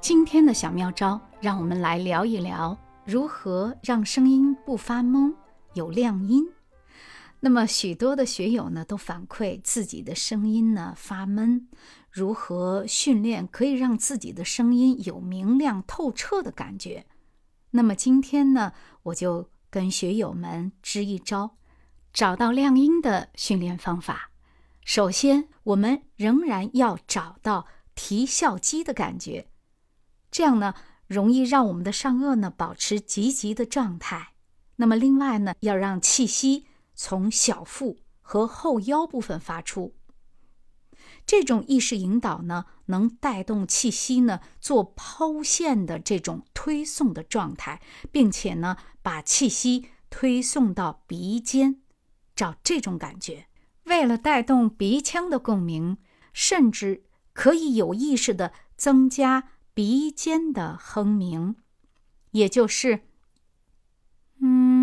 今天的小妙招，让我们来聊一聊如何让声音不发懵，有亮音。那么许多的学友呢，都反馈自己的声音呢发闷，如何训练可以让自己的声音有明亮透彻的感觉？那么今天呢，我就跟学友们支一招，找到亮音的训练方法。首先，我们仍然要找到提笑肌的感觉，这样呢，容易让我们的上颚呢保持积极的状态。那么另外呢，要让气息。从小腹和后腰部分发出，这种意识引导呢，能带动气息呢做抛线的这种推送的状态，并且呢把气息推送到鼻尖，找这种感觉。为了带动鼻腔的共鸣，甚至可以有意识的增加鼻尖的哼鸣，也就是，嗯。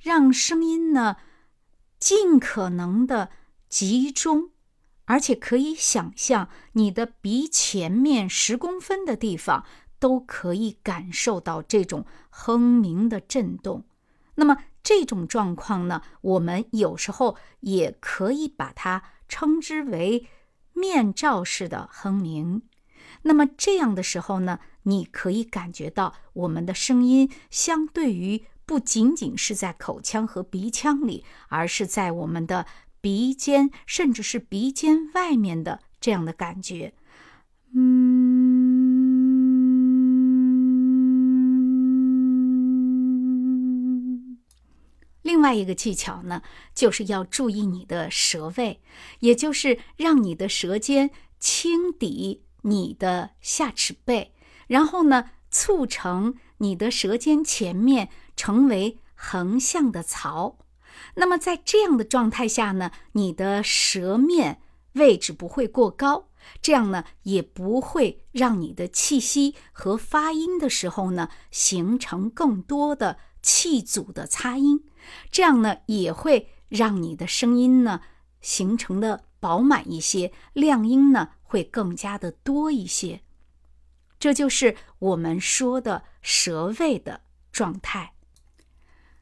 让声音呢尽可能的集中，而且可以想象你的鼻前面十公分的地方都可以感受到这种哼鸣的震动。那么这种状况呢，我们有时候也可以把它称之为面罩式的哼鸣。那么这样的时候呢，你可以感觉到我们的声音相对于。不仅仅是在口腔和鼻腔里，而是在我们的鼻尖，甚至是鼻尖外面的这样的感觉。另外一个技巧呢，就是要注意你的舌位，也就是让你的舌尖轻抵你的下齿背，然后呢，促成你的舌尖前面。成为横向的槽，那么在这样的状态下呢，你的舌面位置不会过高，这样呢也不会让你的气息和发音的时候呢形成更多的气阻的擦音，这样呢也会让你的声音呢形成的饱满一些，亮音呢会更加的多一些。这就是我们说的舌位的状态。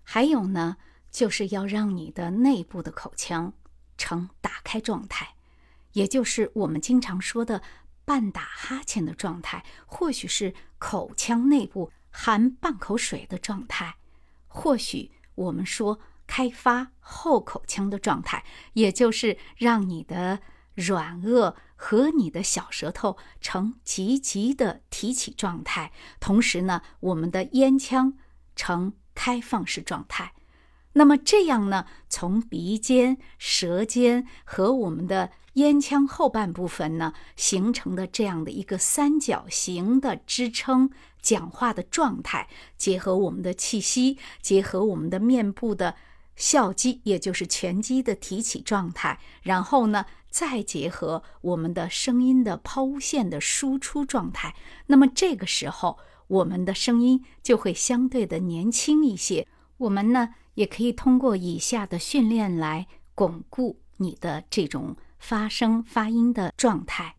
还有呢，就是要让你的内部的口腔呈打开状态，也就是我们经常说的半打哈欠的状态，或许是口腔内部含半口水的状态，或许我们说开发后口腔的状态，也就是让你的软腭和你的小舌头呈积极的提起状态，同时呢，我们的咽腔呈。开放式状态，那么这样呢？从鼻尖、舌尖和我们的咽腔后半部分呢，形成的这样的一个三角形的支撑讲话的状态，结合我们的气息，结合我们的面部的笑肌，也就是颧肌的提起状态，然后呢，再结合我们的声音的抛物线的输出状态，那么这个时候。我们的声音就会相对的年轻一些。我们呢，也可以通过以下的训练来巩固你的这种发声发音的状态。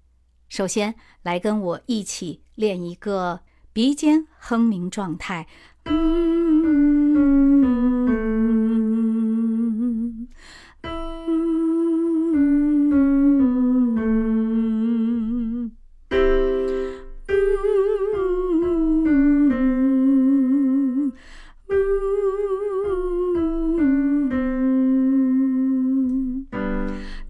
首先，来跟我一起练一个鼻尖哼鸣状态。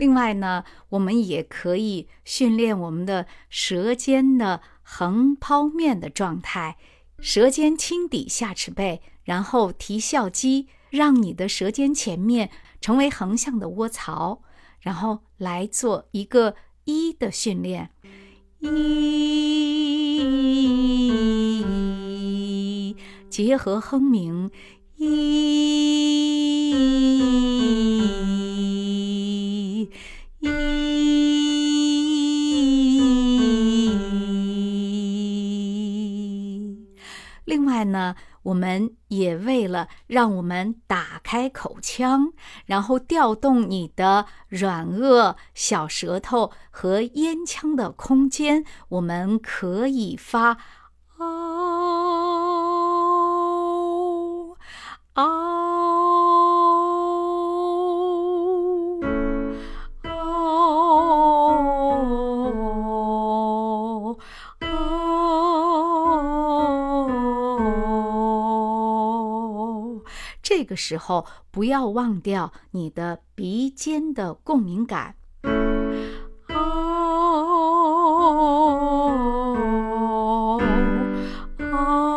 另外呢，我们也可以训练我们的舌尖的横抛面的状态，舌尖轻抵下齿背，然后提笑肌，让你的舌尖前面成为横向的窝槽，然后来做一个一的训练，一结合哼鸣，外呢，我们也为了让我们打开口腔，然后调动你的软腭、小舌头和咽腔的空间，我们可以发“啊。这个时候，不要忘掉你的鼻尖的共鸣感哦哦哦。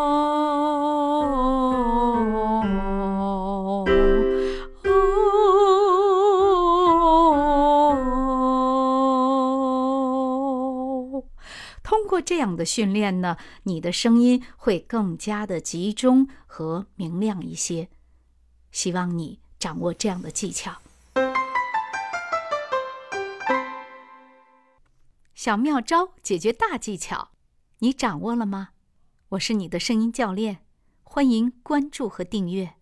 通过这样的训练呢，你的声音会更加的集中和明亮一些。希望你掌握这样的技巧。小妙招解决大技巧，你掌握了吗？我是你的声音教练，欢迎关注和订阅。